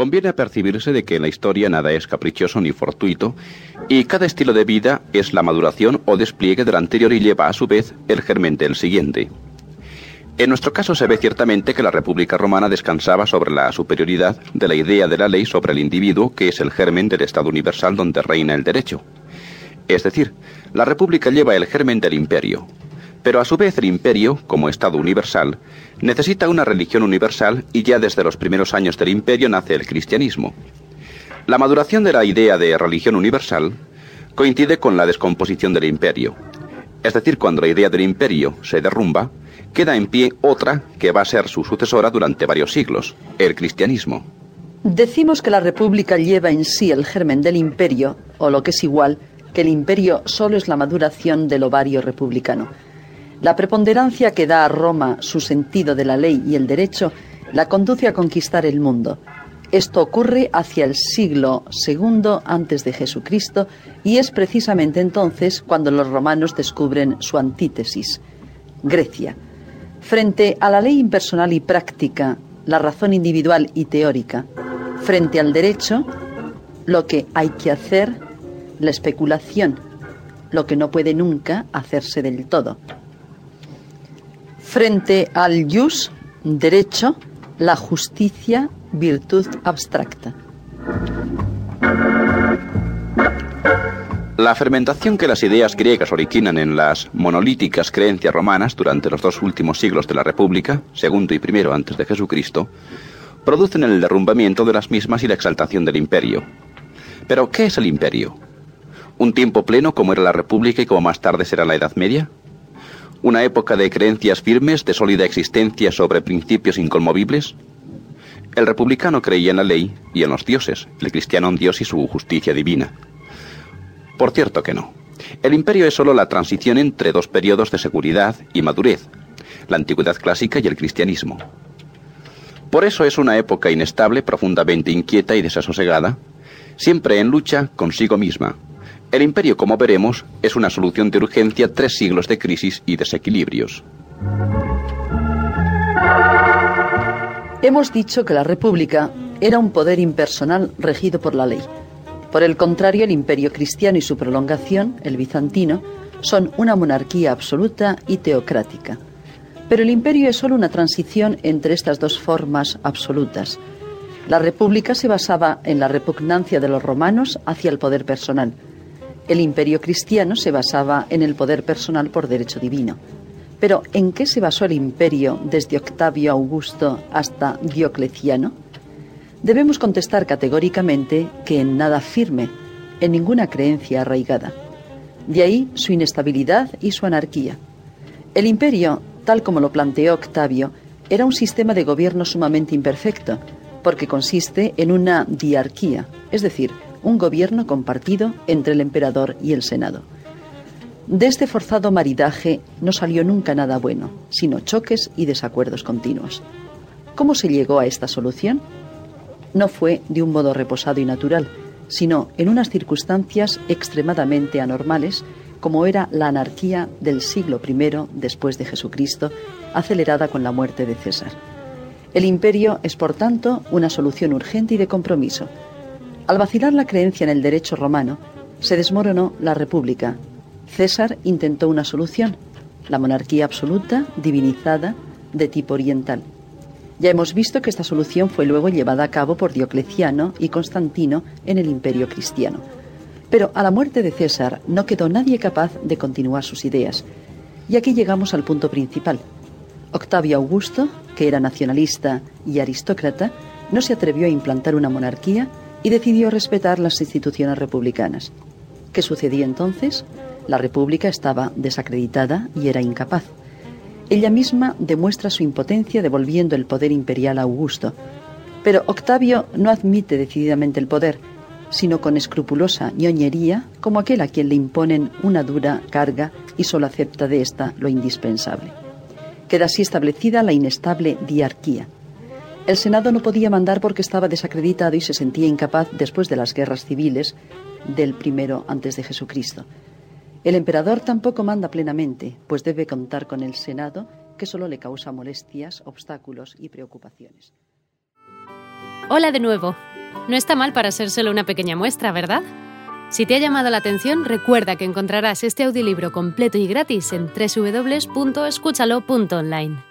Conviene percibirse de que en la historia nada es caprichoso ni fortuito, y cada estilo de vida es la maduración o despliegue del anterior y lleva a su vez el germen del siguiente. En nuestro caso se ve ciertamente que la República Romana descansaba sobre la superioridad de la idea de la ley sobre el individuo, que es el germen del Estado universal donde reina el derecho. Es decir, la República lleva el germen del imperio, pero a su vez el imperio, como Estado universal, necesita una religión universal y ya desde los primeros años del imperio nace el cristianismo. La maduración de la idea de religión universal coincide con la descomposición del imperio. Es decir, cuando la idea del imperio se derrumba, queda en pie otra que va a ser su sucesora durante varios siglos, el cristianismo. Decimos que la República lleva en sí el germen del imperio, o lo que es igual, que el imperio solo es la maduración del ovario republicano. La preponderancia que da a Roma su sentido de la ley y el derecho la conduce a conquistar el mundo. Esto ocurre hacia el siglo II antes de Jesucristo y es precisamente entonces cuando los romanos descubren su antítesis, Grecia. Frente a la ley impersonal y práctica, la razón individual y teórica, frente al derecho, lo que hay que hacer, la especulación, lo que no puede nunca hacerse del todo frente al jus, derecho, la justicia, virtud abstracta. La fermentación que las ideas griegas originan en las monolíticas creencias romanas durante los dos últimos siglos de la República, segundo y primero antes de Jesucristo, producen el derrumbamiento de las mismas y la exaltación del imperio. Pero, ¿qué es el imperio? ¿Un tiempo pleno como era la República y como más tarde será la Edad Media? Una época de creencias firmes, de sólida existencia sobre principios inconmovibles? El republicano creía en la ley y en los dioses, el cristiano en Dios y su justicia divina. Por cierto que no. El imperio es sólo la transición entre dos periodos de seguridad y madurez, la antigüedad clásica y el cristianismo. Por eso es una época inestable, profundamente inquieta y desasosegada, siempre en lucha consigo misma, el imperio, como veremos, es una solución de urgencia tres siglos de crisis y desequilibrios. Hemos dicho que la República era un poder impersonal regido por la ley. Por el contrario, el imperio cristiano y su prolongación, el bizantino, son una monarquía absoluta y teocrática. Pero el imperio es solo una transición entre estas dos formas absolutas. La república se basaba en la repugnancia de los romanos hacia el poder personal, el imperio cristiano se basaba en el poder personal por derecho divino. Pero ¿en qué se basó el imperio desde Octavio Augusto hasta Diocleciano? Debemos contestar categóricamente que en nada firme, en ninguna creencia arraigada. De ahí su inestabilidad y su anarquía. El imperio, tal como lo planteó Octavio, era un sistema de gobierno sumamente imperfecto, porque consiste en una diarquía, es decir, un gobierno compartido entre el emperador y el Senado. De este forzado maridaje no salió nunca nada bueno, sino choques y desacuerdos continuos. ¿Cómo se llegó a esta solución? No fue de un modo reposado y natural, sino en unas circunstancias extremadamente anormales, como era la anarquía del siglo I después de Jesucristo, acelerada con la muerte de César. El imperio es, por tanto, una solución urgente y de compromiso, al vacilar la creencia en el derecho romano, se desmoronó la República. César intentó una solución, la monarquía absoluta, divinizada, de tipo oriental. Ya hemos visto que esta solución fue luego llevada a cabo por Diocleciano y Constantino en el imperio cristiano. Pero a la muerte de César no quedó nadie capaz de continuar sus ideas. Y aquí llegamos al punto principal. Octavio Augusto, que era nacionalista y aristócrata, no se atrevió a implantar una monarquía y decidió respetar las instituciones republicanas. ¿Qué sucedió entonces? La República estaba desacreditada y era incapaz. Ella misma demuestra su impotencia devolviendo el poder imperial a Augusto. Pero Octavio no admite decididamente el poder, sino con escrupulosa ñoñería como aquel a quien le imponen una dura carga y solo acepta de esta lo indispensable. Queda así establecida la inestable diarquía. El Senado no podía mandar porque estaba desacreditado y se sentía incapaz después de las guerras civiles del primero antes de Jesucristo. El emperador tampoco manda plenamente, pues debe contar con el Senado, que solo le causa molestias, obstáculos y preocupaciones. Hola de nuevo. No está mal para ser solo una pequeña muestra, ¿verdad? Si te ha llamado la atención, recuerda que encontrarás este audiolibro completo y gratis en www.escúchalo.online.